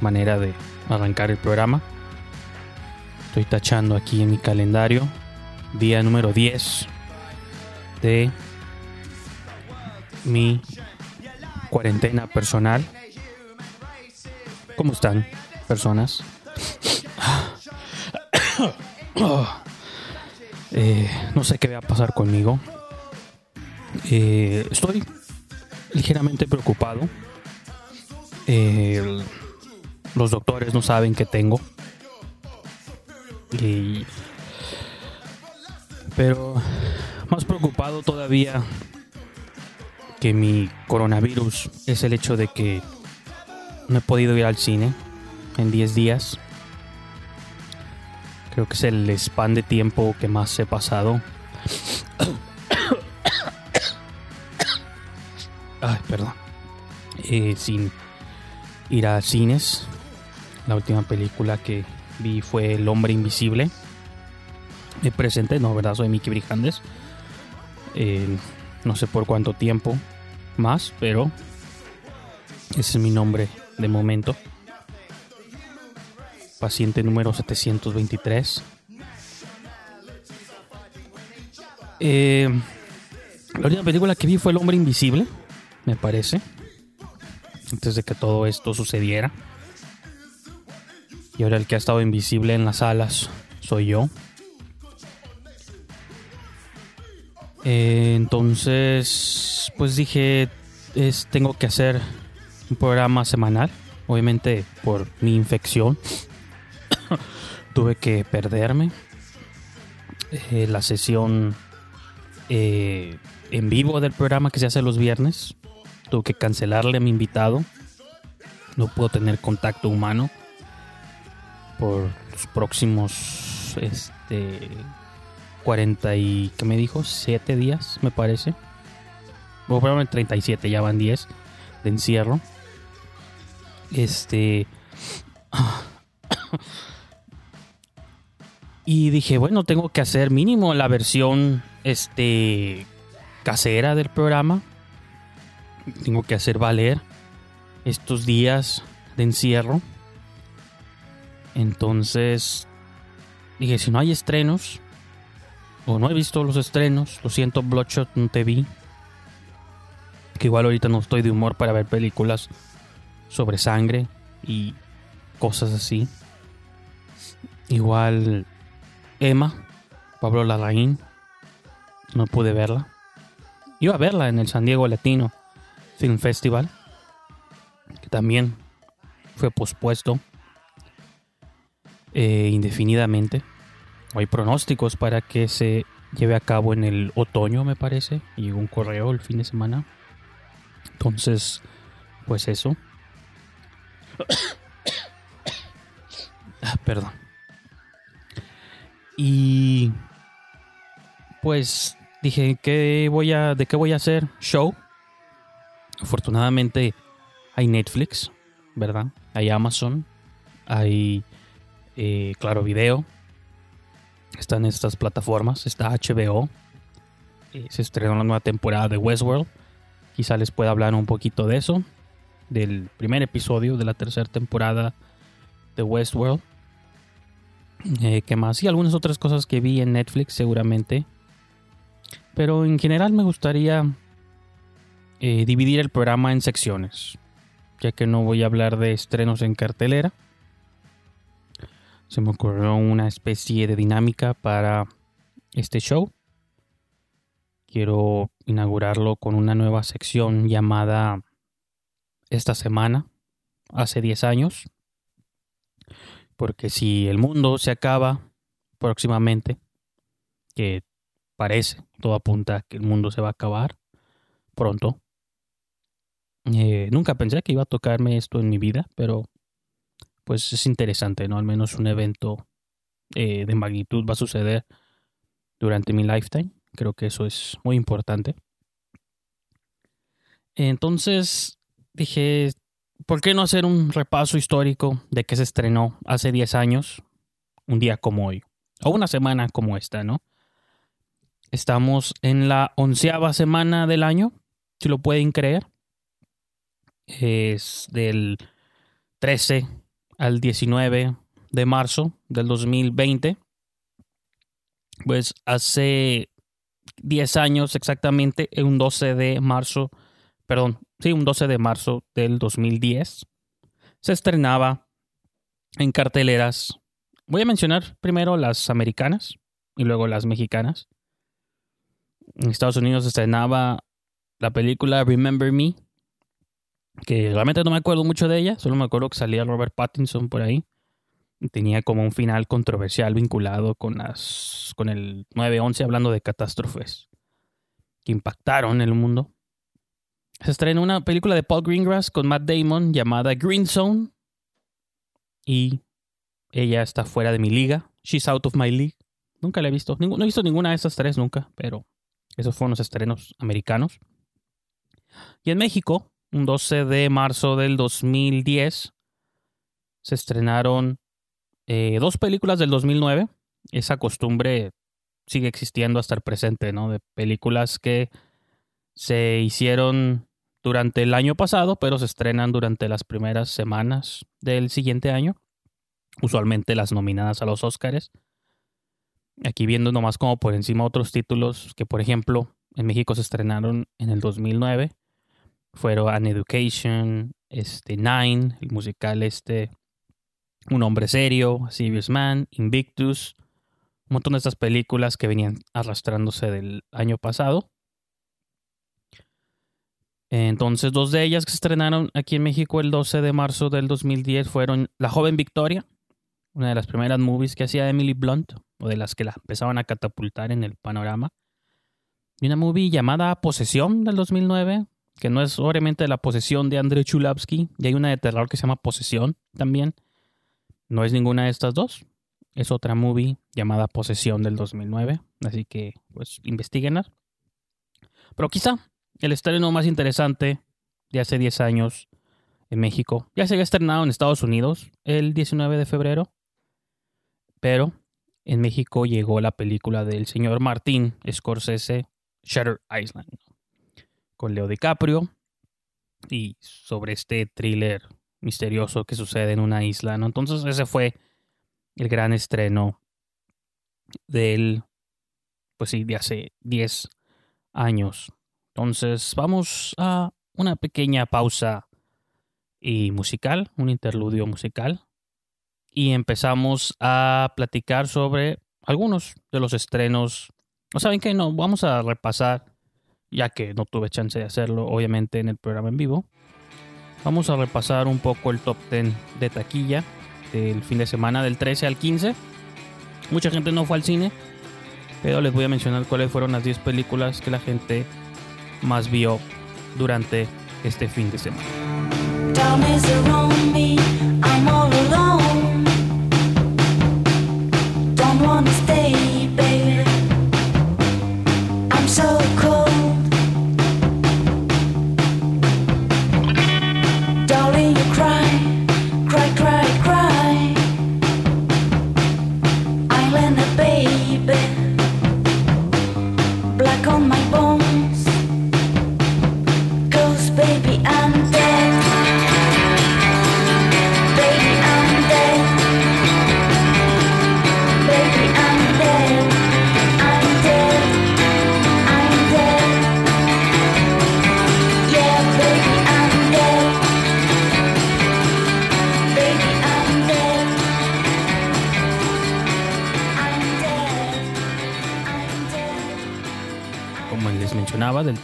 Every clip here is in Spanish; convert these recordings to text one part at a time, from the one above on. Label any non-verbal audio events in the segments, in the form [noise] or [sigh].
manera de arrancar el programa. Estoy tachando aquí en mi calendario. Día número 10 de mi cuarentena personal. ¿Cómo están, personas? [coughs] Eh, no sé qué va a pasar conmigo. Eh, estoy ligeramente preocupado. Eh, los doctores no saben qué tengo. Y- pero más preocupado todavía que mi coronavirus es el hecho de que no he podido ir al cine en 10 días. Creo que es el span de tiempo que más he pasado. [coughs] Ay, perdón. Eh, sin ir a cines. La última película que vi fue El Hombre Invisible. Me presenté, no, ¿verdad? Soy Mickey Brijandes. No sé por cuánto tiempo más, pero ese es mi nombre de momento. Paciente número 723. Eh, la última película que vi fue El Hombre Invisible, me parece. Antes de que todo esto sucediera. Y ahora el que ha estado invisible en las salas soy yo. Eh, entonces, pues dije, es, tengo que hacer un programa semanal. Obviamente por mi infección [coughs] tuve que perderme eh, la sesión eh, en vivo del programa que se hace los viernes. Tuve que cancelarle a mi invitado. No puedo tener contacto humano por los próximos este 40 y ¿qué me dijo? 7 días, me parece. O probablemente 37, ya van 10 de encierro. Este [coughs] y dije, bueno, tengo que hacer mínimo la versión este casera del programa. Tengo que hacer valer estos días de encierro. Entonces dije, si no hay estrenos o no he visto los estrenos, lo siento Bloodshot, no te vi. Que igual ahorita no estoy de humor para ver películas sobre sangre y cosas así. Igual Emma, Pablo Larraín, no pude verla. Iba a verla en el San Diego Latino Film Festival, que también fue pospuesto eh, indefinidamente. Hay pronósticos para que se lleve a cabo en el otoño, me parece. Llegó un correo el fin de semana. Entonces, pues eso. [coughs] Ah, Perdón. Y pues dije, ¿qué voy a, ¿de qué voy a hacer? Show. Afortunadamente hay Netflix, ¿verdad? Hay Amazon, hay eh, Claro Video. Están estas plataformas, está HBO. Eh, se estrenó la nueva temporada de Westworld. Quizá les pueda hablar un poquito de eso. Del primer episodio de la tercera temporada de Westworld. Eh, ¿Qué más? Y algunas otras cosas que vi en Netflix seguramente. Pero en general me gustaría eh, dividir el programa en secciones, ya que no voy a hablar de estrenos en cartelera. Se me ocurrió una especie de dinámica para este show. Quiero inaugurarlo con una nueva sección llamada Esta semana, hace 10 años. Porque si el mundo se acaba próximamente, que parece, todo apunta a que el mundo se va a acabar pronto. Eh, nunca pensé que iba a tocarme esto en mi vida, pero pues es interesante, ¿no? Al menos un evento eh, de magnitud va a suceder durante mi lifetime. Creo que eso es muy importante. Entonces dije, ¿por qué no hacer un repaso histórico de que se estrenó hace 10 años, un día como hoy? O una semana como esta, ¿no? Estamos en la onceava semana del año, si lo pueden creer. Es del 13 al 19 de marzo del 2020. Pues hace 10 años exactamente, un 12 de marzo, perdón, sí, un 12 de marzo del 2010, se estrenaba en carteleras. Voy a mencionar primero las americanas y luego las mexicanas. En Estados Unidos se estrenaba la película Remember Me, que realmente no me acuerdo mucho de ella, solo me acuerdo que salía Robert Pattinson por ahí. Tenía como un final controversial vinculado con, las, con el 9-11, hablando de catástrofes que impactaron el mundo. Se estrenó una película de Paul Greengrass con Matt Damon llamada Green Zone. Y ella está fuera de mi liga. She's out of my league. Nunca la he visto. No he visto ninguna de estas tres nunca, pero esos fueron los estrenos americanos. Y en México, un 12 de marzo del 2010, se estrenaron eh, dos películas del 2009. Esa costumbre sigue existiendo hasta el presente, ¿no? De películas que se hicieron durante el año pasado, pero se estrenan durante las primeras semanas del siguiente año. Usualmente las nominadas a los Oscars. Aquí viendo nomás como por encima otros títulos que, por ejemplo, en México se estrenaron en el 2009 fueron An Education, este, Nine, el musical este, Un Hombre Serio, Serious Man, Invictus, un montón de estas películas que venían arrastrándose del año pasado. Entonces, dos de ellas que se estrenaron aquí en México el 12 de marzo del 2010 fueron La joven Victoria, una de las primeras movies que hacía Emily Blunt, o de las que la empezaban a catapultar en el panorama. Y una movie llamada Posesión del 2009, que no es obviamente la posesión de Andrei Chulavsky, y hay una de terror que se llama Posesión también. No es ninguna de estas dos. Es otra movie llamada Posesión del 2009. Así que, pues, investiguenlas. Pero quizá el estreno más interesante de hace 10 años en México. Ya se había estrenado en Estados Unidos el 19 de febrero. Pero en México llegó la película del señor Martín Scorsese, Shutter Island con Leo DiCaprio y sobre este thriller misterioso que sucede en una isla, ¿no? Entonces ese fue el gran estreno del, pues sí, de hace 10 años. Entonces vamos a una pequeña pausa y musical, un interludio musical, y empezamos a platicar sobre algunos de los estrenos. ¿No saben qué? No, vamos a repasar ya que no tuve chance de hacerlo obviamente en el programa en vivo. Vamos a repasar un poco el top 10 de taquilla del fin de semana del 13 al 15. Mucha gente no fue al cine, pero les voy a mencionar cuáles fueron las 10 películas que la gente más vio durante este fin de semana.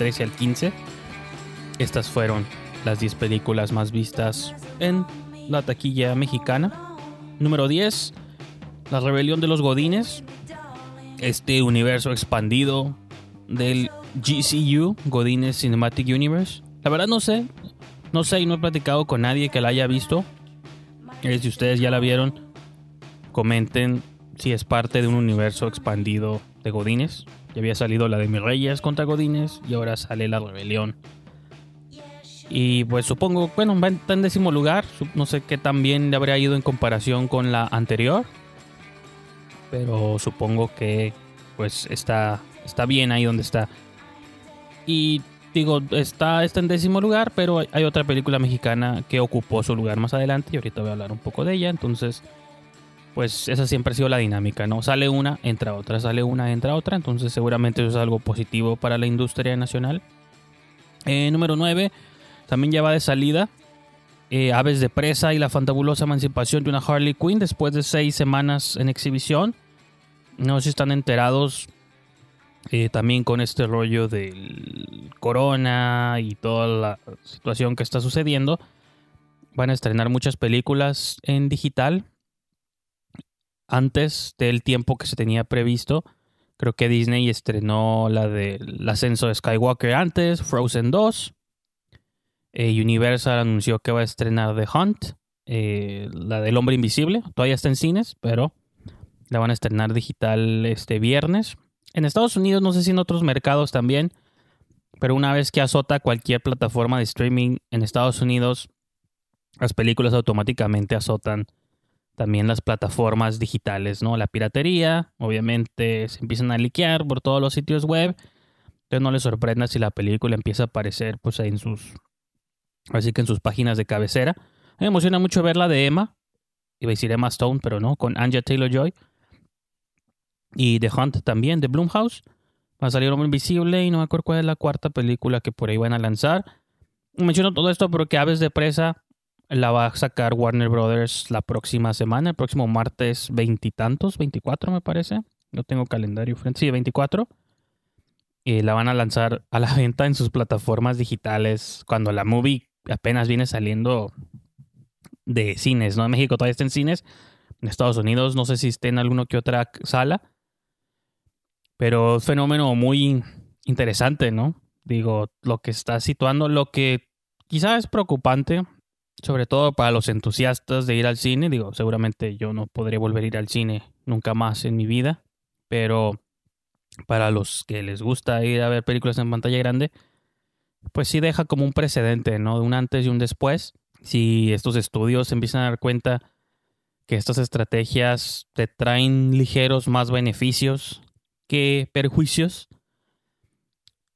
13 al 15. Estas fueron las 10 películas más vistas en la taquilla mexicana. Número 10, La rebelión de los Godines. Este universo expandido del GCU, Godines Cinematic Universe. La verdad no sé, no sé y no he platicado con nadie que la haya visto. Eh, si ustedes ya la vieron, comenten si es parte de un universo expandido de Godines. Ya había salido la de Mis Reyes contra Godines y ahora sale la rebelión. Y pues supongo, bueno, va en décimo lugar. No sé qué tan bien le habría ido en comparación con la anterior. Pero supongo que pues está, está bien ahí donde está. Y digo, está, está en décimo lugar, pero hay otra película mexicana que ocupó su lugar más adelante y ahorita voy a hablar un poco de ella. Entonces, pues esa siempre ha sido la dinámica, ¿no? Sale una, entra otra, sale una, entra otra. Entonces seguramente eso es algo positivo para la industria nacional. Eh, número 9, también ya va de salida. Eh, Aves de Presa y la fantabulosa emancipación de una Harley Quinn después de seis semanas en exhibición. No sé si están enterados eh, también con este rollo del corona y toda la situación que está sucediendo. Van a estrenar muchas películas en digital antes del tiempo que se tenía previsto. Creo que Disney estrenó la del ascenso de Skywalker antes, Frozen 2. Eh, Universal anunció que va a estrenar The Hunt, eh, la del hombre invisible. Todavía está en cines, pero la van a estrenar digital este viernes. En Estados Unidos, no sé si en otros mercados también, pero una vez que azota cualquier plataforma de streaming en Estados Unidos, las películas automáticamente azotan también las plataformas digitales, ¿no? La piratería, obviamente se empiezan a liquear por todos los sitios web. Entonces no les sorprenda si la película empieza a aparecer pues en sus así que en sus páginas de cabecera. Me emociona mucho ver la de Emma. Iba a decir Emma Stone, pero no, con Anja Taylor-Joy. Y The Hunt también, de Blumhouse. Va a salir Hombre Invisible y no me acuerdo cuál es la cuarta película que por ahí van a lanzar. Menciono todo esto porque Aves de Presa la va a sacar Warner Brothers la próxima semana, el próximo martes veintitantos, veinticuatro me parece. No tengo calendario frente. Sí, veinticuatro. Y la van a lanzar a la [laughs] venta en sus plataformas digitales cuando la movie apenas viene saliendo de cines, ¿no? En México todavía está en cines. En Estados Unidos no sé si esté en alguna que otra sala. Pero fenómeno muy interesante, ¿no? Digo, lo que está situando, lo que quizás es preocupante sobre todo para los entusiastas de ir al cine. Digo, seguramente yo no podré volver a ir al cine nunca más en mi vida, pero para los que les gusta ir a ver películas en pantalla grande, pues sí deja como un precedente, ¿no? De un antes y un después. Si estos estudios empiezan a dar cuenta que estas estrategias te traen ligeros más beneficios que perjuicios,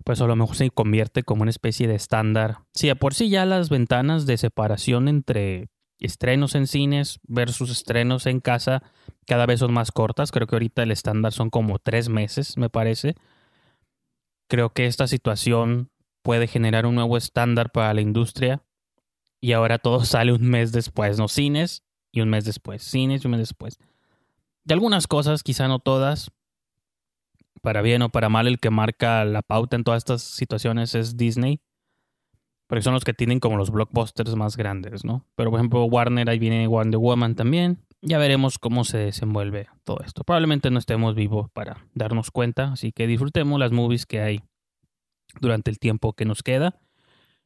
pues a lo mejor se convierte como una especie de estándar. Si sí, por sí ya las ventanas de separación entre estrenos en cines versus estrenos en casa cada vez son más cortas. Creo que ahorita el estándar son como tres meses, me parece. Creo que esta situación puede generar un nuevo estándar para la industria y ahora todo [laughs] sale un mes después, ¿no? Cines y un mes después, cines y un mes después. De algunas cosas, quizá no todas, para bien o para mal, el que marca la pauta en todas estas situaciones es Disney. Porque son los que tienen como los blockbusters más grandes, ¿no? Pero por ejemplo, Warner, ahí viene Wonder Woman también. Ya veremos cómo se desenvuelve todo esto. Probablemente no estemos vivos para darnos cuenta, así que disfrutemos las movies que hay durante el tiempo que nos queda.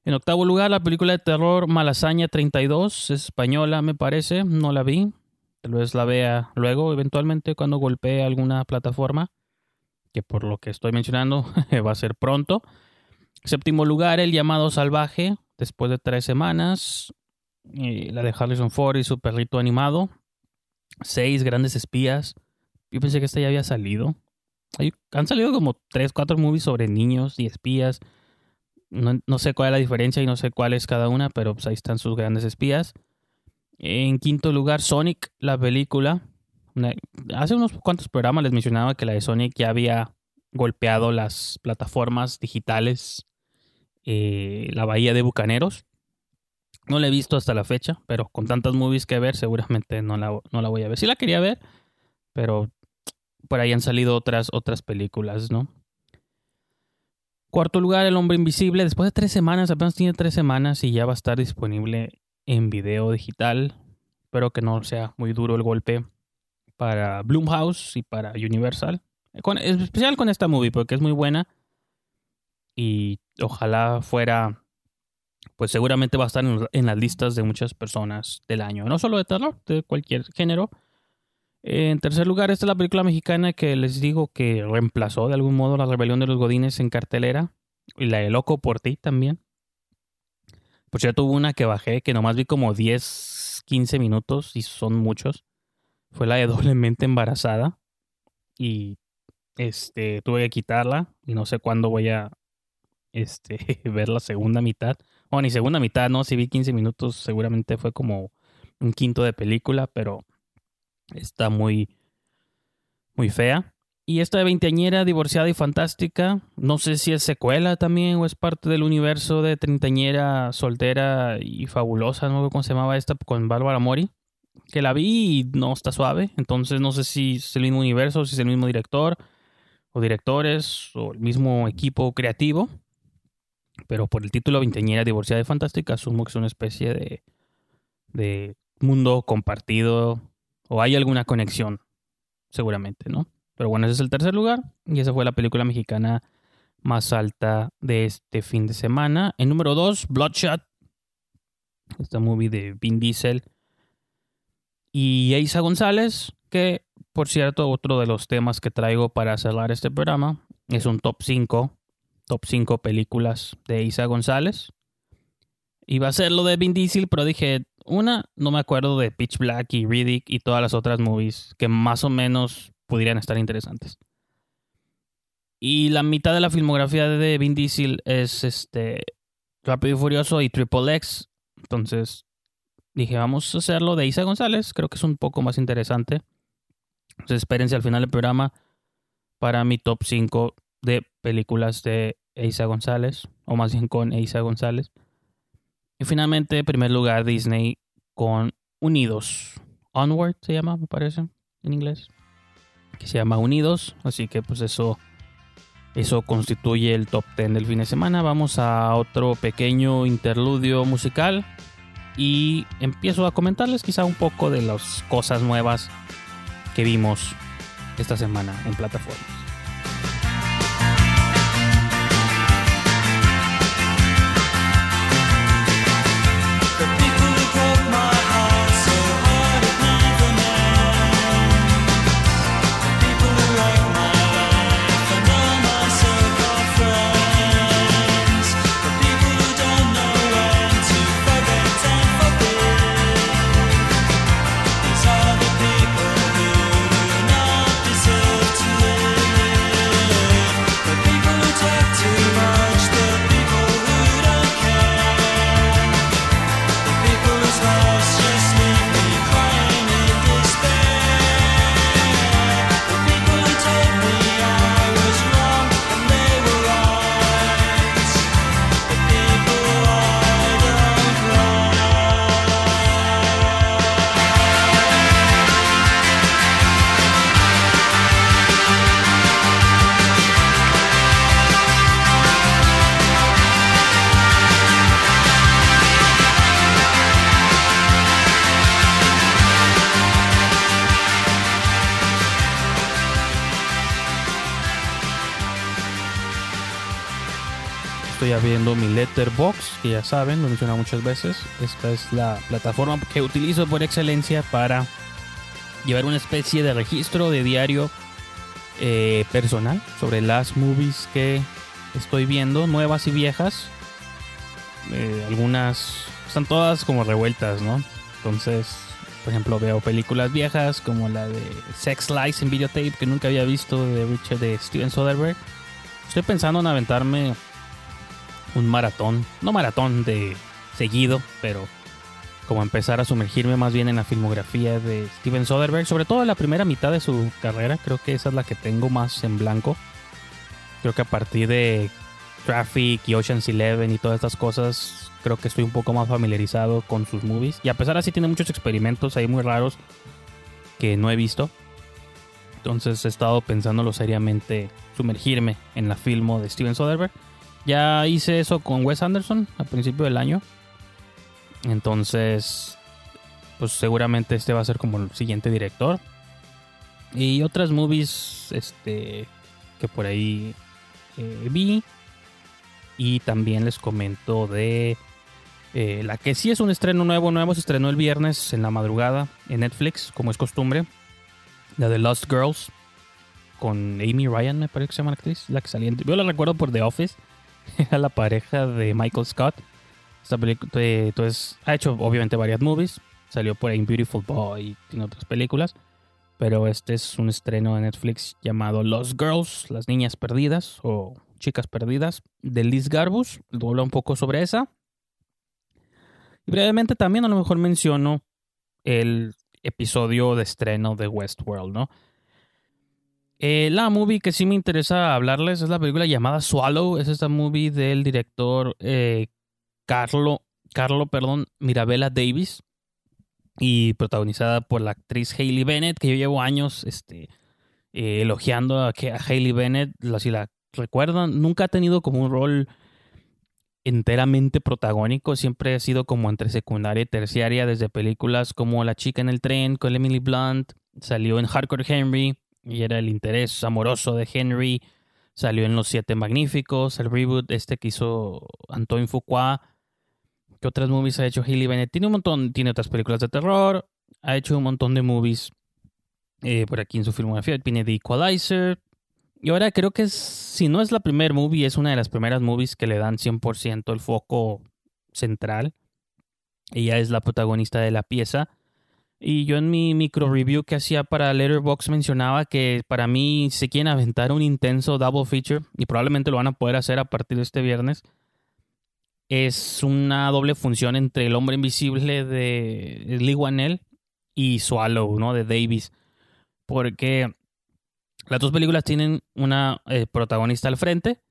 En octavo lugar, la película de terror Malasaña 32, es española, me parece, no la vi. Tal vez la vea luego, eventualmente, cuando golpee alguna plataforma que por lo que estoy mencionando [laughs] va a ser pronto. Séptimo lugar, El llamado salvaje, después de tres semanas. la de Harrison Ford y su perrito animado. Seis grandes espías. Yo pensé que esta ya había salido. han salido como tres, cuatro movies sobre niños y espías. No, no, sé cuál es la diferencia y no sé cuál es cada una, pero pues ahí están sus grandes espías. En quinto lugar, Sonic, la película hace unos cuantos programas les mencionaba que la de Sonic ya había golpeado las plataformas digitales, eh, la Bahía de Bucaneros. No la he visto hasta la fecha, pero con tantas movies que ver, seguramente no la, no la voy a ver. Sí la quería ver, pero por ahí han salido otras, otras películas, ¿no? Cuarto lugar, El Hombre Invisible. Después de tres semanas, apenas tiene tres semanas y ya va a estar disponible en video digital. Espero que no sea muy duro el golpe para Bloomhouse y para Universal. Con, especial con esta movie porque es muy buena. Y ojalá fuera, pues seguramente va a estar en, las listas de muchas personas del año. No solo de terror, de cualquier género. En tercer lugar, esta es la película mexicana que les digo que reemplazó de algún modo la rebelión de los Godines en cartelera. Y la de Loco por ti también. Por cierto, hubo una que bajé que nomás vi como 10, 15 minutos y son muchos. Fue la de [laughs] doblemente embarazada. Y este tuve que quitarla. Y no sé cuándo voy a este, [laughs] ver la segunda mitad. Bueno, ni segunda mitad, no. Si vi 15 minutos, seguramente fue como un quinto de película, pero Está muy, muy fea. Y esta de veinteañera, divorciada y fantástica, no sé si es secuela también o es parte del universo de treintañera, soltera y fabulosa, no sé cómo se llamaba esta, con Bárbara Mori, que la vi y no está suave, entonces no sé si es el mismo universo, si es el mismo director o directores o el mismo equipo creativo, pero por el título veinteañera, divorciada y fantástica, asumo que es una especie de, de mundo compartido o hay alguna conexión, seguramente, ¿no? Pero bueno, ese es el tercer lugar y esa fue la película mexicana más alta de este fin de semana. En número dos, Bloodshot, esta movie de Vin Diesel y Eisa González, que por cierto, otro de los temas que traigo para cerrar este programa es un top 5, top 5 películas de Isa González. Iba a ser lo de Vin Diesel, pero dije, una, no me acuerdo de Pitch Black y Riddick y todas las otras movies que más o menos pudieran estar interesantes. Y la mitad de la filmografía de Vin Diesel es este Rápido y Furioso y Triple X. Entonces dije, vamos a hacerlo de Isa González. Creo que es un poco más interesante. Entonces espérense al final del programa para mi top 5 de películas de Isa González. O más bien con Isa González. Y finalmente, en primer lugar, Disney con Unidos. Onward se llama, me parece, en inglés. Que se llama Unidos. Así que pues eso, eso constituye el top 10 del fin de semana. Vamos a otro pequeño interludio musical. Y empiezo a comentarles quizá un poco de las cosas nuevas que vimos esta semana en plataformas. Letterbox, que ya saben, lo he mencionado muchas veces. Esta es la plataforma que utilizo por excelencia para llevar una especie de registro de diario eh, personal sobre las movies que estoy viendo, nuevas y viejas. Eh, algunas están todas como revueltas, ¿no? Entonces, por ejemplo, veo películas viejas como la de Sex Lies en videotape que nunca había visto de Richard de Steven Soderbergh. Estoy pensando en aventarme un maratón, no maratón de seguido, pero como empezar a sumergirme más bien en la filmografía de Steven Soderbergh, sobre todo la primera mitad de su carrera, creo que esa es la que tengo más en blanco. Creo que a partir de Traffic y Ocean's Eleven y todas estas cosas, creo que estoy un poco más familiarizado con sus movies. Y a pesar de así tiene muchos experimentos ahí muy raros que no he visto. Entonces he estado pensándolo seriamente sumergirme en la filmo de Steven Soderbergh. Ya hice eso con Wes Anderson a principio del año. Entonces, pues seguramente este va a ser como el siguiente director. Y otras movies este, que por ahí eh, vi. Y también les comento de eh, la que sí es un estreno nuevo, nuevo. Se estrenó el viernes en la madrugada en Netflix, como es costumbre. La de Lost Girls. Con Amy Ryan, me parece que se llama la actriz. La que salía. Yo la recuerdo por The Office. [laughs] Era la pareja de Michael Scott. Entonces, ha hecho obviamente varias movies. Salió por ahí en Beautiful Boy y tiene otras películas. Pero este es un estreno de Netflix llamado Lost Girls, las niñas perdidas o chicas perdidas, de Liz Garbus. Habla un poco sobre esa. Y brevemente también a lo mejor menciono el episodio de estreno de Westworld, ¿no? Eh, la movie que sí me interesa hablarles es la película llamada Swallow. Es esta movie del director eh, Carlo, Carlo perdón, Mirabella Davis y protagonizada por la actriz Hailey Bennett, que yo llevo años este, eh, elogiando a, a Hailey Bennett, si la recuerdan, nunca ha tenido como un rol enteramente protagónico, siempre ha sido como entre secundaria y terciaria, desde películas como La chica en el tren con Emily Blunt, salió en Hardcore Henry y era el interés amoroso de Henry, salió en Los Siete Magníficos, el reboot este que hizo Antoine Fuqua, ¿Qué otras movies ha hecho Hailey Bennett? Tiene un montón, tiene otras películas de terror, ha hecho un montón de movies eh, por aquí en su filmografía. Tiene The Equalizer. Y ahora creo que si no es la primera movie, es una de las primeras movies que le dan 100% el foco central. Ella es la protagonista de la pieza. Y yo en mi micro review que hacía para Letterboxd mencionaba que para mí se quieren aventar un intenso double feature y probablemente lo van a poder hacer a partir de este viernes es una doble función entre El hombre invisible de Lee Wanell y Swallow, ¿no? De Davis. Porque las dos películas tienen una eh, protagonista al frente.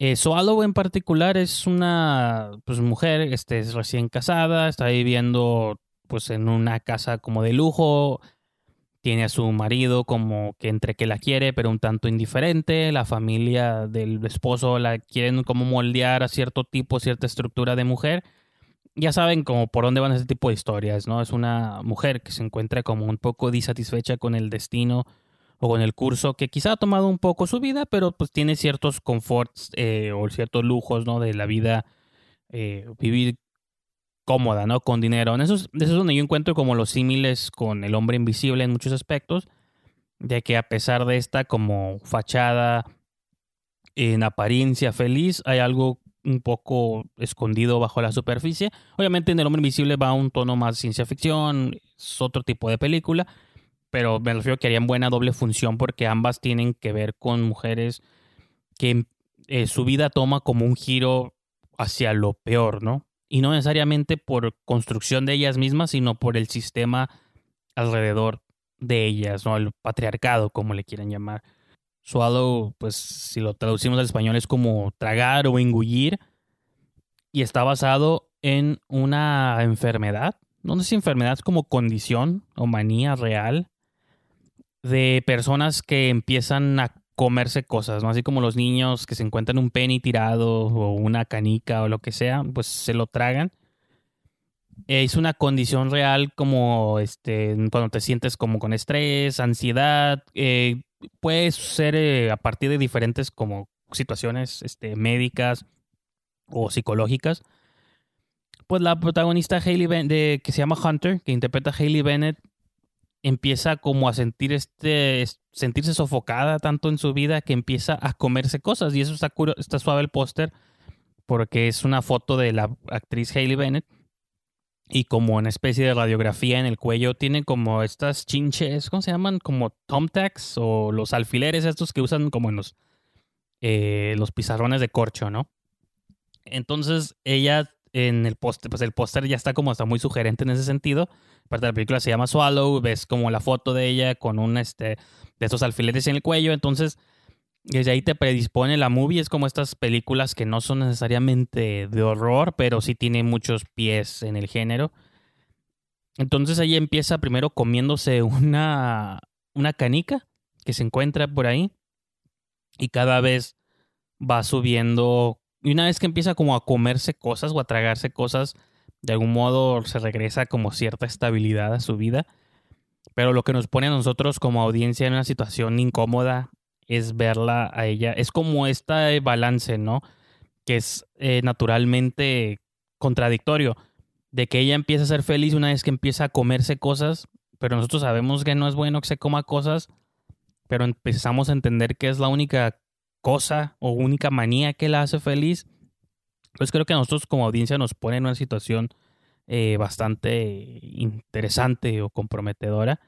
Eh, Swallow en particular es una pues, mujer este, es recién casada, está viviendo pues en una casa como de lujo, tiene a su marido como que entre que la quiere, pero un tanto indiferente. La familia del esposo la quieren como moldear a cierto tipo, cierta estructura de mujer. Ya saben como por dónde van ese tipo de historias, ¿no? Es una mujer que se encuentra como un poco disatisfecha con el destino o con el curso que quizá ha tomado un poco su vida, pero pues tiene ciertos conforts eh, o ciertos lujos, ¿no? De la vida, eh, vivir cómoda, ¿no? Con dinero. En eso, es, eso es donde yo encuentro como los símiles con el hombre invisible en muchos aspectos, de que a pesar de esta como fachada en apariencia feliz, hay algo un poco escondido bajo la superficie. Obviamente en El hombre invisible va a un tono más ciencia ficción, es otro tipo de película, pero me refiero que harían buena doble función porque ambas tienen que ver con mujeres que eh, su vida toma como un giro hacia lo peor, ¿no? Y no necesariamente por construcción de ellas mismas, sino por el sistema alrededor de ellas, ¿no? El patriarcado, como le quieran llamar. Swallow, pues si lo traducimos al español es como tragar o engullir y está basado en una enfermedad, no sé si enfermedad es como condición o manía real de personas que empiezan a comerse cosas, ¿no? Así como los niños que se encuentran un penny tirado o una canica o lo que sea, pues se lo tragan. Es una condición real como este cuando te sientes como con estrés, ansiedad, eh, puede ser eh, a partir de diferentes como situaciones este, médicas o psicológicas. Pues la protagonista Hailey de, que se llama Hunter, que interpreta a Hailey Bennett, empieza como a sentir este, sentirse sofocada tanto en su vida que empieza a comerse cosas. Y eso está, está suave el póster porque es una foto de la actriz Hailey Bennett y como una especie de radiografía en el cuello tiene como estas chinches, ¿cómo se llaman? Como thumbtacks o los alfileres estos que usan como en los, eh, los pizarrones de corcho, ¿no? Entonces ella en el póster, pues el póster ya está como hasta muy sugerente en ese sentido. Parte de la película se llama Swallow, ves como la foto de ella con un este de estos alfileres en el cuello, entonces desde ahí te predispone la movie, es como estas películas que no son necesariamente de horror, pero sí tienen muchos pies en el género. Entonces ella empieza primero comiéndose una una canica que se encuentra por ahí y cada vez va subiendo Y una vez que empieza como a comerse cosas o a tragarse cosas, de algún modo se regresa como cierta estabilidad a su vida. Pero lo que nos pone a nosotros como audiencia en una situación incómoda es verla a ella. Es como este balance, ¿no? Que es eh, naturalmente contradictorio. De que ella empieza a ser feliz una vez que empieza a comerse cosas, pero nosotros sabemos que no es bueno que se coma cosas, pero empezamos a entender que es la única cosa o única manía que la hace feliz. Pues creo que a nosotros como audiencia nos pone en una situación eh, bastante interesante o comprometedora.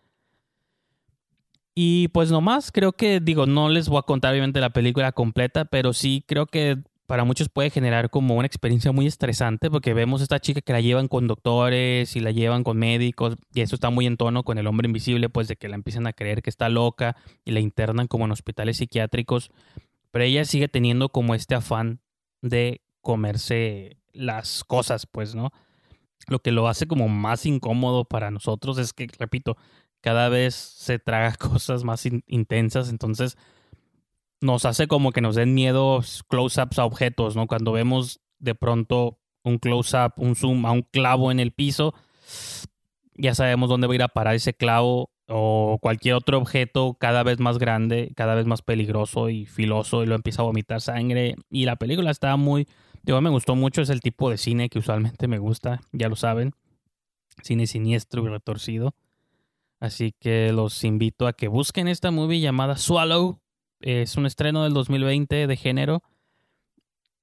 Y pues nomás, creo que, digo, no les voy a contar obviamente la película completa, pero sí creo que para muchos puede generar como una experiencia muy estresante porque vemos a esta chica que la llevan con doctores y la llevan con médicos y eso está muy en tono con el hombre invisible, pues de que la empiezan a creer que está loca y la internan como en hospitales psiquiátricos, pero ella sigue teniendo como este afán de comerse las cosas, pues, ¿no? Lo que lo hace como más incómodo para nosotros es que, repito, cada vez se traga [laughs] cosas más intensas, entonces nos hace como que nos den miedo close-ups a objetos, ¿no? Cuando vemos de pronto un close-up, un zoom a un clavo en el piso, ya sabemos dónde va a ir a parar ese clavo o cualquier otro objeto cada vez más grande, cada vez más peligroso y filoso y lo empieza a vomitar sangre. Y la película está muy, digo, me gustó mucho, es el tipo de cine que usualmente me gusta, ya lo saben, cine siniestro y retorcido. Así que los invito a que busquen esta movie llamada Swallow. Es un estreno del 2020 de género.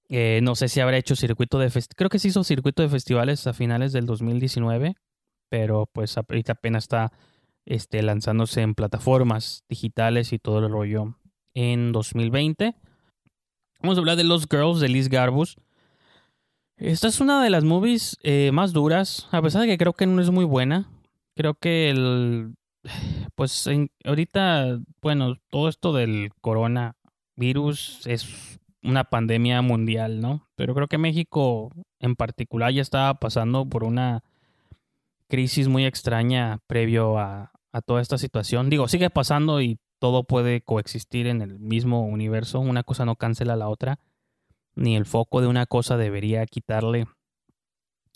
Eh, no sé si habrá hecho circuito de. Creo que se hizo circuito de festivales a finales del 2019. Pero pues ahorita apenas está este, lanzándose en plataformas digitales y todo el rollo en 2020. Vamos a hablar de Los Girls de Liz Garbus. Esta es una de las movies eh, más duras, a pesar de que creo que no es muy buena creo que el, [sighs] pues ahorita, bueno, todo esto del coronavirus es una pandemia mundial, ¿no? Pero creo que México en particular ya estaba pasando por una crisis muy extraña previo a, a toda esta situación. Digo, sigue pasando y todo puede coexistir en el mismo universo. Una cosa no cancela la otra, ni el foco de una cosa debería quitarle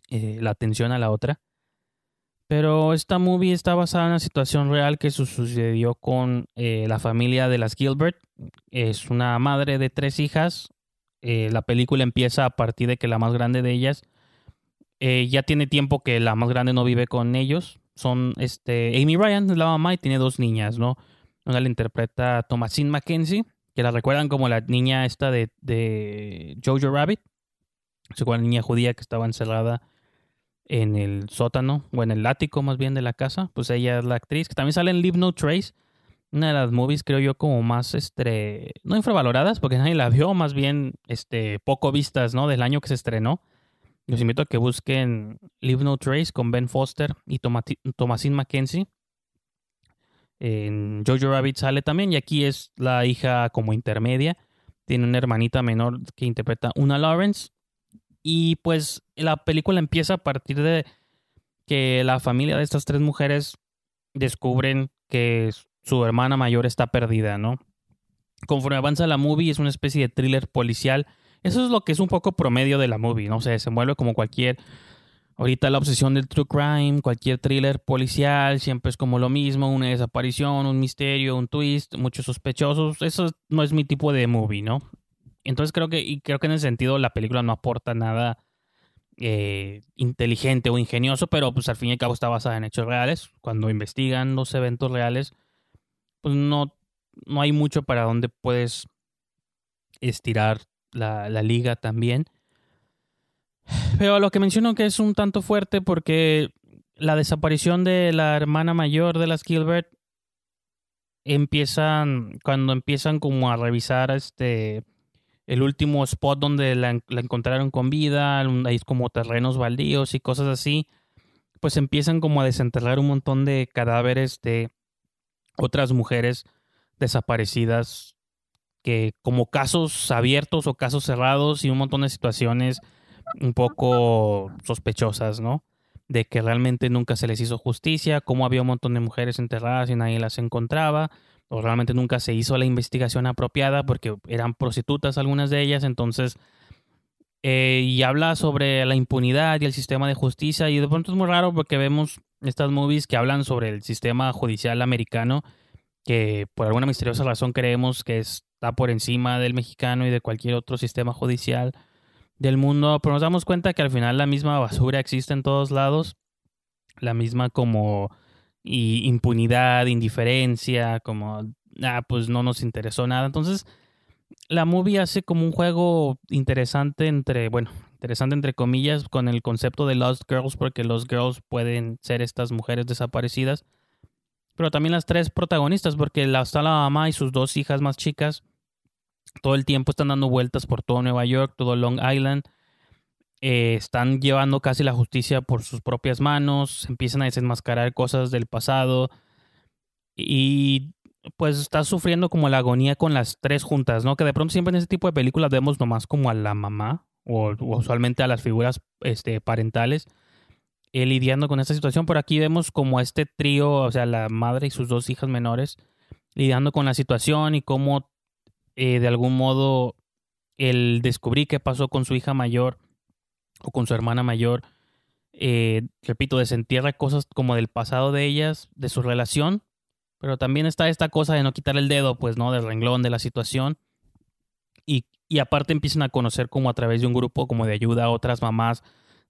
eh, la atención a la otra. Pero esta movie está basada en una situación real que sucedió con eh, la familia de las Gilbert. Es una madre de tres hijas. Eh, la película empieza a partir de que la más grande de ellas ya tiene tiempo que la más grande no vive con ellos. Son este Amy Ryan, la mamá, y tiene dos niñas, ¿no? Una la interpreta Thomasine Mackenzie, que la recuerdan como la niña esta de, de Jojo Rabbit. Es la niña judía que estaba encerrada en el sótano o en el ático más bien de la casa. Pues ella es la actriz que también sale en Leave No Trace. Una de las movies creo yo como más, este, no infravaloradas porque nadie la vio, más bien, este, poco vistas, ¿no? Del año que se estrenó. Los invito a que busquen Leave No Trace con Ben Foster y Thomasine Mackenzie. En Jojo Rabbit sale también y aquí es la hija como intermedia. Tiene una hermanita menor que interpreta una Lawrence y pues la película empieza a partir de que la familia de estas tres mujeres descubren que su hermana mayor está perdida, ¿no? Conforme avanza la movie es una especie de thriller policial. Eso es lo que es un poco promedio de la movie, ¿no? se mueve como cualquier... Ahorita la obsesión del true crime, cualquier thriller policial, siempre es como lo mismo, una desaparición, un misterio, un twist, muchos sospechosos. Eso no es mi tipo de movie, ¿no? Entonces creo que, y creo que en ese sentido la película no aporta nada eh, inteligente o ingenioso, pero pues al fin y al cabo está basada en hechos reales. Cuando investigan los eventos reales, pues no, no hay mucho para donde puedes estirar la, la liga también. Pero lo que menciono que es un tanto fuerte porque la desaparición de la hermana mayor de las Gilbert empiezan cuando empiezan como a revisar este el último spot donde la, encontraron con vida, hay como terrenos baldíos y cosas así, pues empiezan como a desenterrar un montón de cadáveres de otras mujeres desaparecidas que como casos abiertos o casos cerrados y un montón de situaciones un poco sospechosas, ¿no? De que realmente nunca se les hizo justicia, como había un montón de mujeres enterradas y nadie las encontraba, o realmente nunca se hizo la investigación apropiada porque eran prostitutas algunas de ellas, entonces eh, y habla sobre la impunidad y el sistema de justicia y de pronto es muy raro porque vemos estas movies que hablan sobre el sistema judicial americano que por alguna misteriosa razón creemos que está por encima del mexicano y de cualquier otro sistema judicial del mundo, pero nos damos cuenta que al final la misma basura existe en todos lados, la misma como impunidad, indiferencia, como, ah, pues no nos interesó nada. Entonces, la movie hace como un juego interesante entre, bueno, interesante entre comillas, con el concepto de Lost Girls, porque Lost Girls pueden ser estas mujeres desaparecidas, pero también las tres protagonistas, porque está la mamá y sus dos hijas más chicas, todo el tiempo están dando vueltas por todo Nueva York, todo Long Island, eh, están llevando casi la justicia por sus propias manos, empiezan a desenmascarar cosas del pasado y pues está sufriendo como la agonía con las tres juntas, ¿no? Que de pronto siempre en ese tipo de películas vemos nomás como a la mamá o, usualmente a las figuras este, parentales eh, lidiando con esta situación. Por aquí vemos como este trío, o sea, la madre y sus dos hijas menores lidiando con la situación y cómo eh, de algún modo el descubrir qué pasó con su hija mayor o con su hermana mayor, eh, repito, desentierra cosas como del pasado de ellas, de su relación, pero también está esta cosa de no quitar el dedo, pues, ¿no? Del renglón de la situación. Y, y aparte empiezan a conocer como a través de un grupo como de ayuda a otras mamás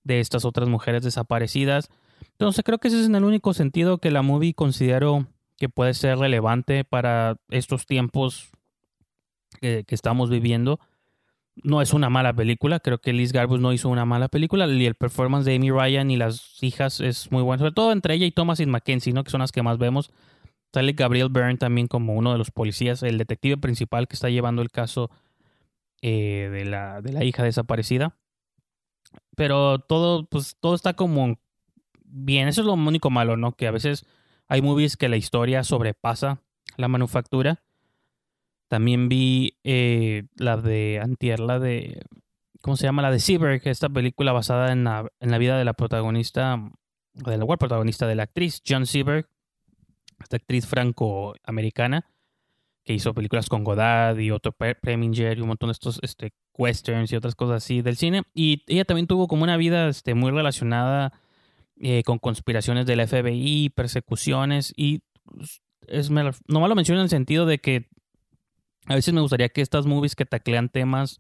de estas otras mujeres desaparecidas. Entonces creo que ese es en el único sentido que la movie considero que puede ser relevante para estos tiempos que, estamos viviendo. No es una mala película, creo que Liz Garbus no hizo una mala película y el performance de Amy Ryan y las hijas es muy bueno, sobre todo entre ella y Thomasin McKenzie, ¿no? que son las que más vemos. Sale Gabriel Byrne también como uno de los policías, el detective principal que está llevando el caso eh, de, la, de la hija desaparecida. Pero todo, pues, todo está como bien. Eso es lo único malo, ¿no? Que a veces hay movies que la historia sobrepasa la manufactura. También vi eh, la de Antier, la de. ¿Cómo se llama? La de Seberg, esta película basada en la, en la vida de la protagonista, de la protagonista de la actriz, John Seberg, esta actriz franco-americana que hizo películas con Godard y otro Preminger y un montón de estos este, westerns y otras cosas así del cine. Y ella también tuvo como una vida este, muy relacionada eh, con conspiraciones del FBI, persecuciones y pues, es, nomás lo menciono en el sentido de que a veces me gustaría que estas movies que taclean temas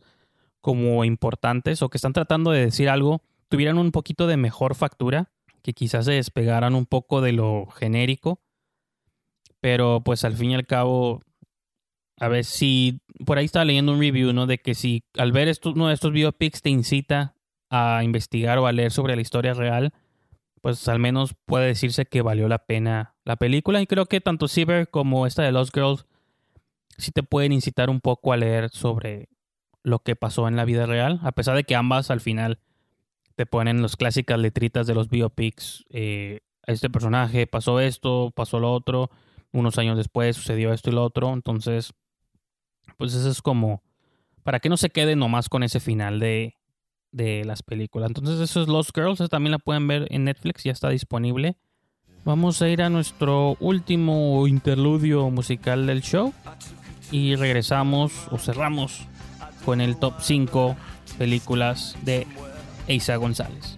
como importantes o que están tratando de decir algo tuvieran un poquito de mejor factura, que quizás se despegaran un poco de lo genérico, pero pues al fin y al cabo a ver si por ahí estaba leyendo un review, ¿no? De que si al ver estos, uno de estos biopics te incita a investigar o a leer sobre la historia real, pues al menos puede decirse que valió la pena la película. Y creo que tanto Cyber como esta de Lost Girls sí te pueden incitar un poco a leer sobre lo que pasó en la vida real, a pesar de que ambas al final te ponen las clásicas letritas de los biopics. Eh, este personaje pasó esto, pasó lo otro, unos años después sucedió esto y lo otro, entonces pues eso es como, para que no se quede nomás con ese final de, de las películas. Entonces eso es Lost Girls, también la pueden ver en Netflix, ya está disponible. Vamos a ir a nuestro último interludio musical del show y regresamos o cerramos con el top 5 películas de Eisa González.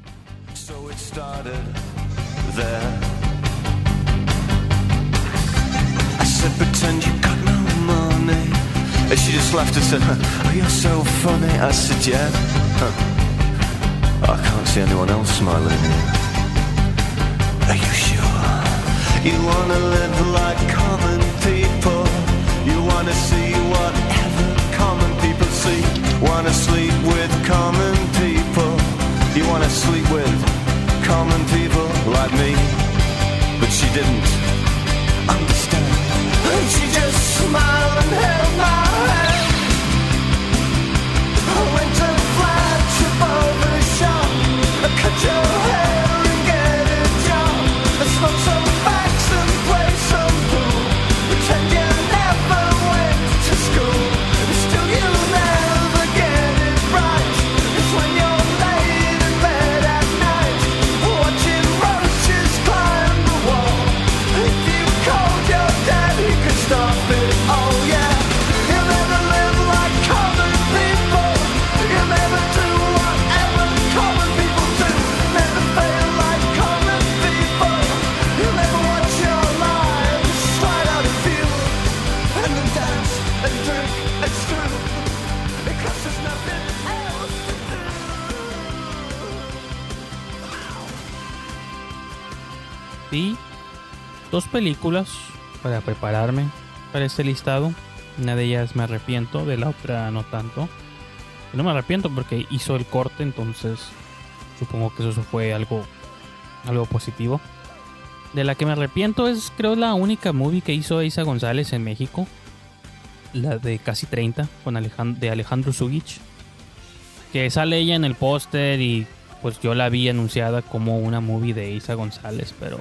And she just laughed and said, Oh, you're so funny. I said, Yeah. Huh. I can't see anyone else smiling. Are you sure? You wanna live like common. You wanna see whatever common people see. Wanna sleep with common people. You wanna sleep with common people like me. But she didn't understand. And she just smiled and held my vi dos películas para prepararme para este listado. Una de ellas me arrepiento, de la otra no tanto. Y no me arrepiento porque hizo el corte, entonces supongo que eso fue algo, algo positivo. De la que me arrepiento es, creo, la única movie que hizo Isa González en México. La de casi 30, con Alejandro, de Alejandro Zugich. Que sale ella en el póster y pues yo la vi anunciada como una movie de Isa González, pero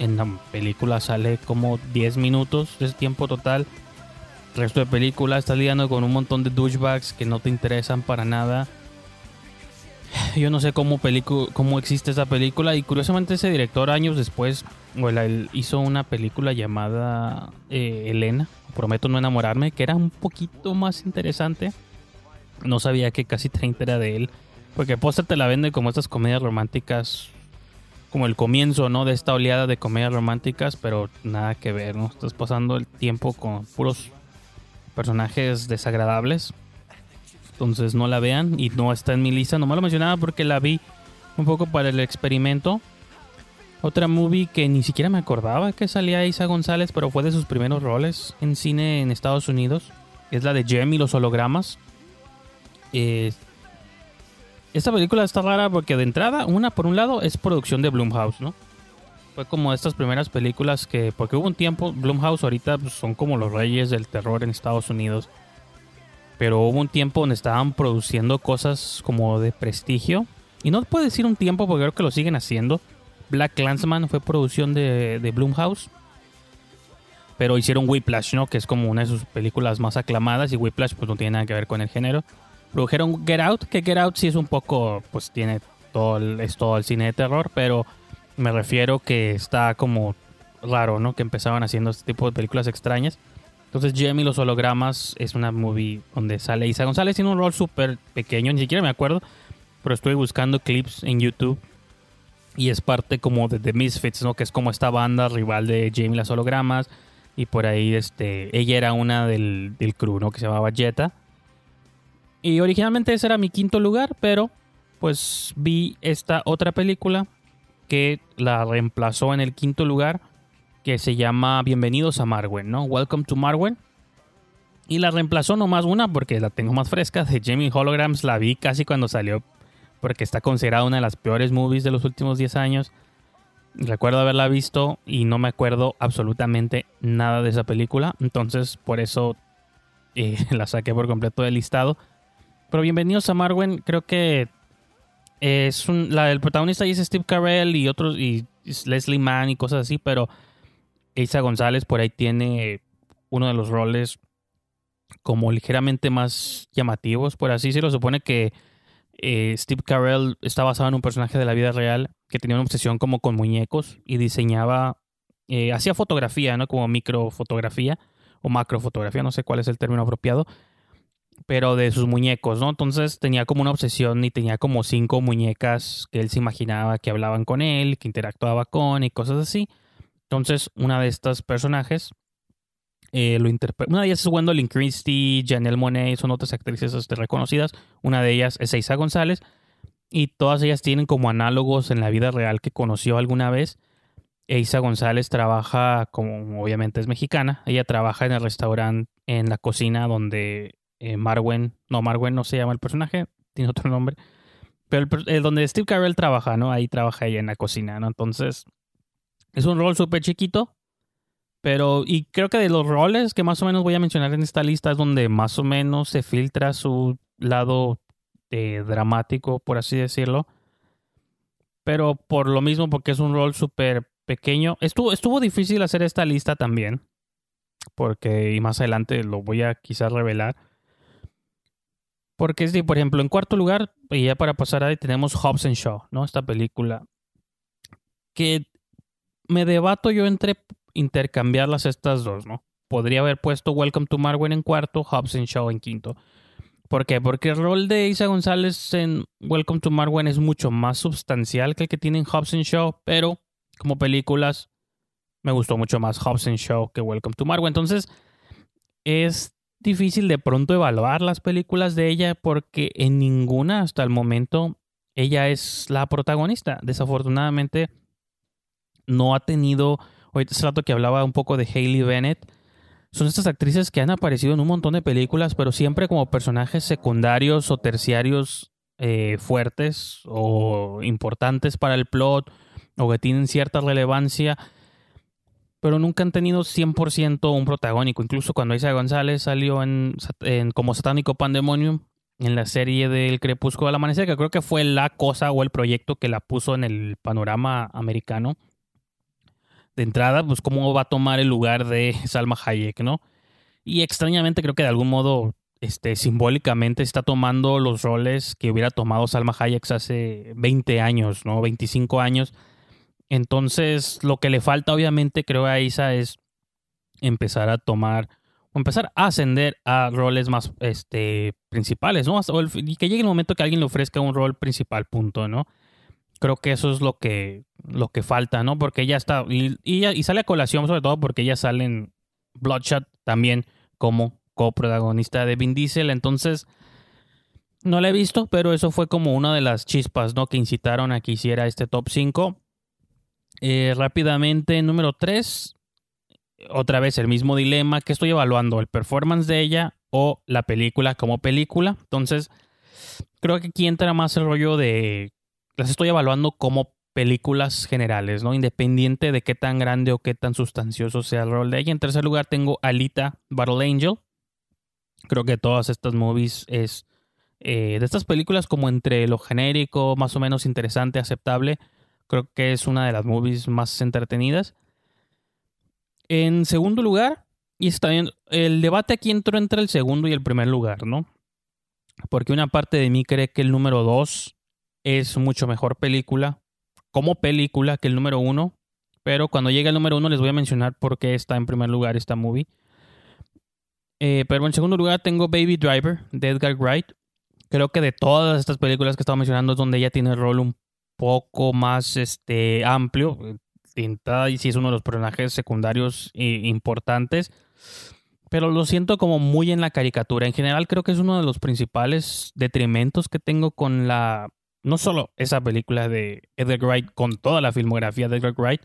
en la película sale como 10 minutos de tiempo total. Resto de película está lidiando con un montón de douchebags que no te interesan para nada. [sighs] Yo no sé cómo, cómo existe esa película y curiosamente ese director años después bueno, hizo una película llamada eh, Elena, Prometo no enamorarme, que era un poquito más interesante. No sabía que casi 30 era de él. Porque el te la vende como estas comedias románticas, como el comienzo, ¿no? De esta oleada de comedias románticas, pero nada que ver, ¿no? Estás pasando el tiempo con puros personajes desagradables. Entonces no la vean y no está en mi lista. Nomás lo mencionaba porque la vi un poco para el experimento. Otra movie que ni siquiera me acordaba que salía Isa González, pero fue de sus primeros roles en cine en Estados Unidos. Es la de Jem y los hologramas. Eh, esta película está rara porque de entrada, una por un lado es producción de Blumhouse, ¿no? Fue como estas primeras películas que, porque hubo un tiempo, Blumhouse ahorita pues, son como los reyes del terror en Estados Unidos. Pero hubo un tiempo donde estaban produciendo cosas como de prestigio. Y no puedo decir un tiempo porque creo que lo siguen haciendo. Black Clansman fue producción de, de Blumhouse. Pero hicieron Whiplash, ¿no? Que es como una de sus películas más aclamadas. Y Whiplash pues no tiene nada que ver con el género. Produjeron Get Out, que Get Out sí es un poco, pues tiene todo el, es todo el cine de terror, pero me refiero que está como raro, ¿no? Que empezaban haciendo este tipo de películas extrañas. Entonces, Jamie los hologramas es una movie donde sale Isa González tiene un rol súper pequeño, ni siquiera me acuerdo, pero estoy buscando clips en YouTube y es parte como de The Misfits, ¿no? Que es como esta banda rival de Jamie los hologramas y por ahí, este, ella era una del, del crew, ¿no? Que se llamaba Jetta y originalmente ese era mi quinto lugar, pero pues vi esta otra película que la reemplazó en el quinto lugar, que se llama Bienvenidos a Marwen, ¿no? Welcome to Marwen. Y la reemplazó nomás una porque la tengo más fresca, de Jamie Holograms, la vi casi cuando salió, porque está considerada una de las peores movies de los últimos 10 años. Recuerdo haberla visto y no me acuerdo absolutamente nada de esa película, entonces por eso eh, [laughs] la saqué por completo del listado. Pero bienvenidos a Marwen. Creo que es un, la, el protagonista es Steve Carell y otros, y Leslie Mann y cosas así, pero Isa González por ahí tiene uno de los roles como ligeramente más llamativos, por así se lo supone que eh, Steve Carell está basado en un personaje de la vida real que tenía una obsesión como con muñecos y diseñaba, eh, hacía fotografía, ¿no? Como microfotografía o macrofotografía, no sé cuál es el término apropiado, pero de sus muñecos, ¿no? Entonces tenía como una obsesión y tenía como cinco muñecas que él se imaginaba que hablaban con él, que interactuaba con y cosas así. Entonces, una de estas personajes eh, lo. Una de ellas es Gwendolyn Christie, Janelle Monet, son otras actrices este, reconocidas. Una de ellas es Isa González. Y todas ellas tienen como análogos en la vida real que conoció alguna vez. Isa González trabaja, como obviamente es mexicana, ella trabaja en el restaurante, en la cocina donde eh, Marwen, no, Marwen no se llama el personaje, [laughs] tiene otro nombre, pero el, donde Steve Carell trabaja, ¿no? Ahí trabaja ella en la cocina, ¿no? Entonces, es un rol súper chiquito, pero, y creo que de los roles que más o menos voy a mencionar en esta lista es donde más o menos se filtra su lado eh, dramático, por así decirlo. Pero por lo mismo, porque es un rol súper pequeño. Estuvo, estuvo difícil hacer esta lista también. Porque, y más adelante lo voy a quizás revelar. Porque, es por ejemplo, en cuarto lugar, y ya para pasar ahí, tenemos Hobbs and Shaw, ¿no? Esta película. Que me debato yo entre intercambiarlas estas dos, ¿no? Podría haber puesto Welcome to Marwen en cuarto, Hobbs and Shaw en quinto. ¿Por qué? Porque el rol de Isa González en Welcome to Marwen es mucho más sustancial que el que tiene en Hobbs and Shaw, pero como películas me gustó mucho más Hobbs and Shaw que Welcome to Marwen. Entonces, es difícil de pronto evaluar las películas de ella porque en ninguna hasta el momento ella es la protagonista. Desafortunadamente no ha tenido, hace rato que hablaba un poco de Hayley Bennett, son estas actrices que han aparecido en un montón de películas, pero siempre como personajes secundarios o terciarios eh, fuertes o importantes para el plot o que tienen cierta relevancia, pero nunca han tenido 100% un protagónico. Incluso cuando Isa González salió en, como satánico pandemonium en la serie del Crepúsculo del Amanecer, que creo que fue la cosa o el proyecto que la puso en el panorama americano. De entrada, pues cómo va a tomar el lugar de Salma Hayek, ¿no? Y extrañamente creo que de algún modo este, simbólicamente está tomando los roles que hubiera tomado Salma Hayek hace 20 años, ¿no? 25 años. Entonces, lo que le falta, obviamente, creo a Isa es empezar a tomar o empezar a ascender a roles más este, principales, ¿no? y que llegue el momento que alguien le ofrezca un rol principal, punto, ¿no? Creo que eso es lo que, lo que falta, ¿no? Porque ella está, y, y sale a colación sobre todo porque ella sale en Bloodshot también como coprotagonista de Vin Diesel. Entonces, no la he visto, pero eso fue como una de las chispas, ¿no? Que incitaron a que hiciera este top 5. Eh, rápidamente, número 3. Otra vez el mismo dilema que estoy evaluando, el performance de ella o la película como película. Entonces, creo que aquí entra más el rollo de... Las estoy evaluando como películas generales, ¿no? Independiente de qué tan grande o qué tan sustancioso sea el rol de ella. En tercer lugar tengo Alita Battle Angel. Creo que todas estas movies es eh, de estas películas como entre lo genérico, más o menos interesante, aceptable. Creo que es una de las movies más entretenidas. En segundo lugar, y está bien, el debate aquí entró entre el segundo y el primer lugar, ¿no? Porque una parte de mí cree que el número dos es mucho mejor película, como película, que el número uno. Pero cuando llegue el número uno les voy a mencionar por qué está en primer lugar esta movie. Eh, pero en segundo lugar tengo Baby Driver de Edgar Wright. Creo que de todas estas películas que estaba mencionando es donde ella tiene el rol un poco más este, amplio. Y sí es uno de los personajes secundarios importantes. Pero lo siento como muy en la caricatura. En general creo que es uno de los principales detrimentos que tengo con la... No solo esa película de Edgar Wright, con toda la filmografía de Edgar Wright.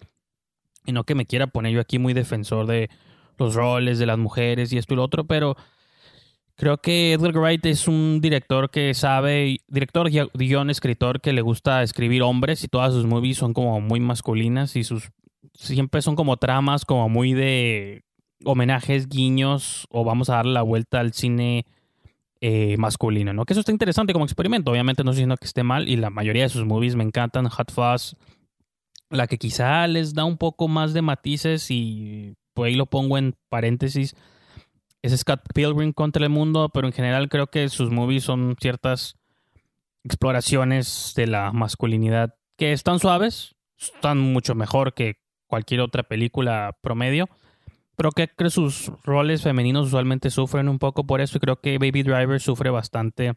no que me quiera poner yo aquí muy defensor de los roles de las mujeres y esto y lo otro, pero creo que Edgar Wright es un director que sabe, director, guion, escritor que le gusta escribir hombres y todas sus movies son como muy masculinas y sus siempre son como tramas como muy de homenajes, guiños o vamos a darle la vuelta al cine eh, masculino, ¿no? Que eso está interesante como experimento. Obviamente no estoy diciendo que esté mal y la mayoría de sus movies me encantan. Hot Fuzz, la que quizá les da un poco más de matices y pues ahí lo pongo en paréntesis, es Scott Pilgrim contra el mundo, pero en general creo que sus movies son ciertas exploraciones de la masculinidad que están suaves, están mucho mejor que cualquier otra película promedio, pero que sus roles femeninos usualmente sufren un poco por eso y creo que Baby Driver sufre bastante.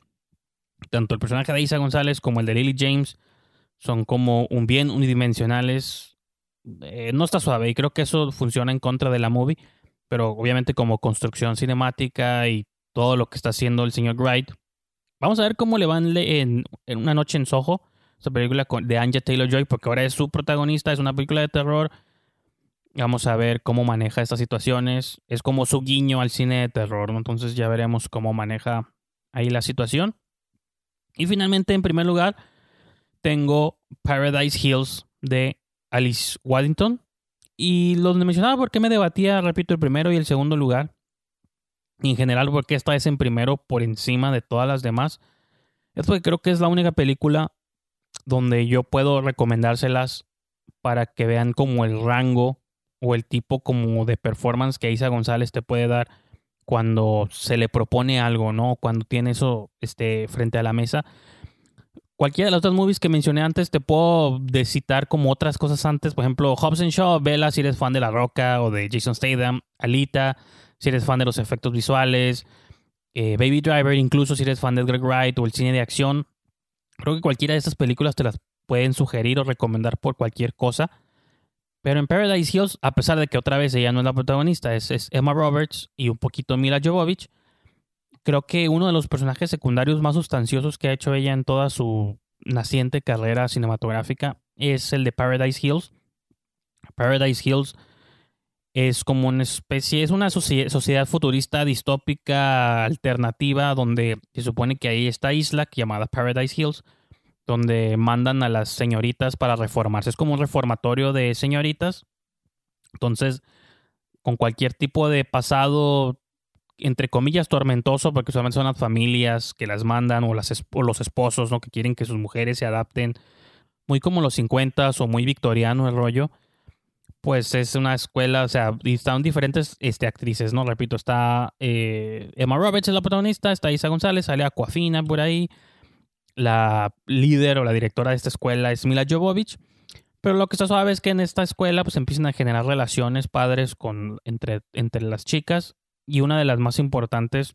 Tanto el personaje de Isa González como el de Lily James son como un bien unidimensionales eh, no está suave y creo que eso funciona en contra de la movie, pero obviamente como construcción cinemática y todo lo que está haciendo el señor Wright. Vamos a ver cómo le van en, en Una noche en Soho, esa película de Anja Taylor-Joy, porque ahora es su protagonista, es una película de terror. Vamos a ver cómo maneja estas situaciones. Es como su guiño al cine de terror, entonces ya veremos cómo maneja ahí la situación. Y finalmente, en primer lugar, tengo Paradise Hills de Alice Waddington. Y lo mencionaba porque me debatía, repito, el primero y el segundo lugar. En general, porque esta es en primero por encima de todas las demás. Es porque creo que es la única película donde yo puedo recomendárselas para que vean como el rango o el tipo como de performance que Isa González te puede dar cuando se le propone algo, ¿no? Cuando tiene eso este, frente a la mesa cualquiera de las otras movies que mencioné antes, te puedo citar como otras cosas antes. Por ejemplo, Hobbs Shaw, Vela, si eres fan de La Roca o de Jason Statham, Alita, si eres fan de los efectos visuales, eh, Baby Driver, incluso si eres fan de Greg Wright o el cine de acción. Creo que cualquiera de estas películas te las pueden sugerir o recomendar por cualquier cosa. Pero en Paradise Hills, a pesar de que otra vez ella no es la protagonista, es, es Emma Roberts y un poquito Mila Jovovich, creo que uno de los personajes secundarios más sustanciosos que ha hecho ella en toda su naciente carrera cinematográfica es el de Paradise Hills. Paradise Hills es como una especie, es una sociedad futurista distópica alternativa donde se supone que hay esta isla llamada Paradise Hills, donde mandan a las señoritas para reformarse. Es como un reformatorio de señoritas. Entonces, con cualquier tipo de pasado, entre comillas, tormentoso, porque solamente son las familias que las mandan o, las, los esposos, ¿no? Que quieren que sus mujeres se adapten. Muy como los 50 o muy victoriano el rollo pues es una escuela, o sea, están diferentes este, actrices, ¿no? Repito, está eh, Emma Roberts es la protagonista, está Isa González, sale Aquafina por ahí, la líder o la directora de esta escuela es Mila Jovovich, pero lo que está suave es que en esta escuela pues empiezan a generar relaciones padres con, entre, entre las chicas y una de las más importantes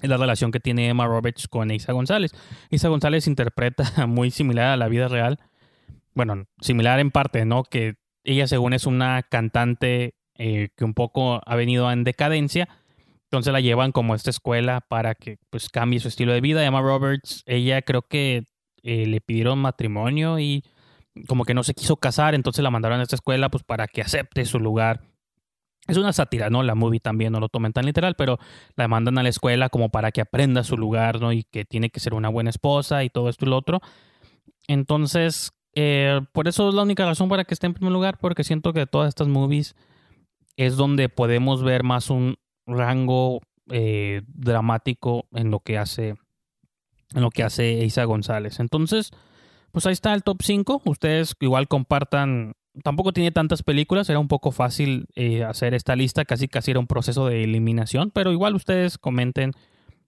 es la relación que tiene Emma Roberts con Isa González. Isa González interpreta [laughs] muy similar a la vida real, bueno, similar en parte, ¿no? Que ella según es una cantante eh, que un poco ha venido en decadencia. Entonces la llevan como a esta escuela para que pues cambie su estilo de vida. Emma Roberts, ella creo que eh, le pidieron matrimonio y como que no se quiso casar, entonces la mandaron a esta escuela pues para que acepte su lugar. Es una sátira, ¿no? La movie también no lo tomen tan literal, pero la mandan a la escuela como para que aprenda su lugar, ¿no? Y que tiene que ser una buena esposa y todo esto y lo otro. Entonces, eh, por eso es la única razón para que esté en primer lugar, porque siento que todas estas movies es donde podemos ver más un rango eh, dramático en lo que hace en lo que hace Isa González. Entonces, pues ahí está el top 5. Ustedes igual compartan. Tampoco tiene tantas películas, era un poco fácil eh, hacer esta lista, casi casi era un proceso de eliminación, pero igual ustedes comenten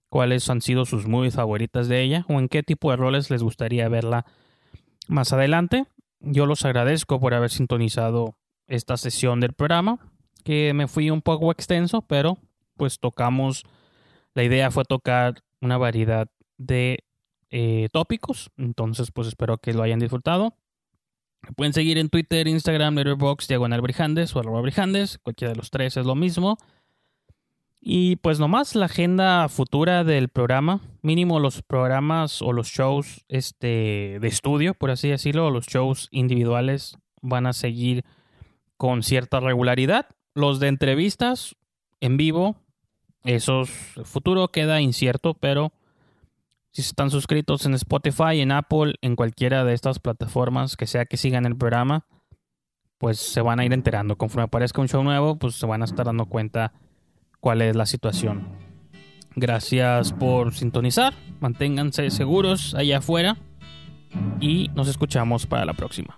cuáles han sido sus movies favoritas de ella o en qué tipo de roles les gustaría verla más adelante. Yo los agradezco por haber sintonizado esta sesión del programa, que me fui un poco extenso, pero pues tocamos, la idea fue tocar una variedad de eh, tópicos, entonces pues espero que lo hayan disfrutado. Pueden seguir en Twitter, Instagram, Letterboxd, Diagonal Brijandes o arroba Brijandes, cualquiera de los tres es lo mismo. Y pues nomás la agenda futura del programa, mínimo los programas o los shows este, de estudio, por así decirlo, o los shows individuales van a seguir con cierta regularidad. Los de entrevistas en vivo, esos futuro queda incierto, pero si están suscritos en Spotify, en Apple, en cualquiera de estas plataformas que sea que sigan el programa, pues se van a ir enterando. Conforme aparezca un show nuevo, pues se van a estar dando cuenta cuál es la situación. Gracias por sintonizar, manténganse seguros allá afuera y nos escuchamos para la próxima.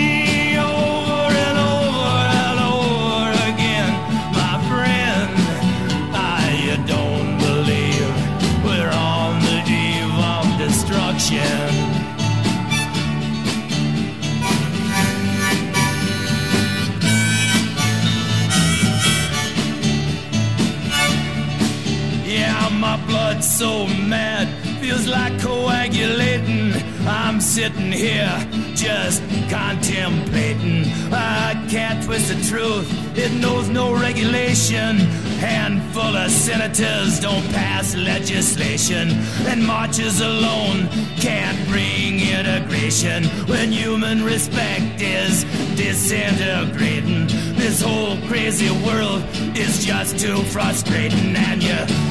destruction. blood so mad, feels like coagulating. I'm sitting here just contemplating. I can't twist the truth, it knows no regulation. Handful of senators don't pass legislation, and marches alone can't bring integration when human respect is disintegrating. This whole crazy world is just too frustrating, and you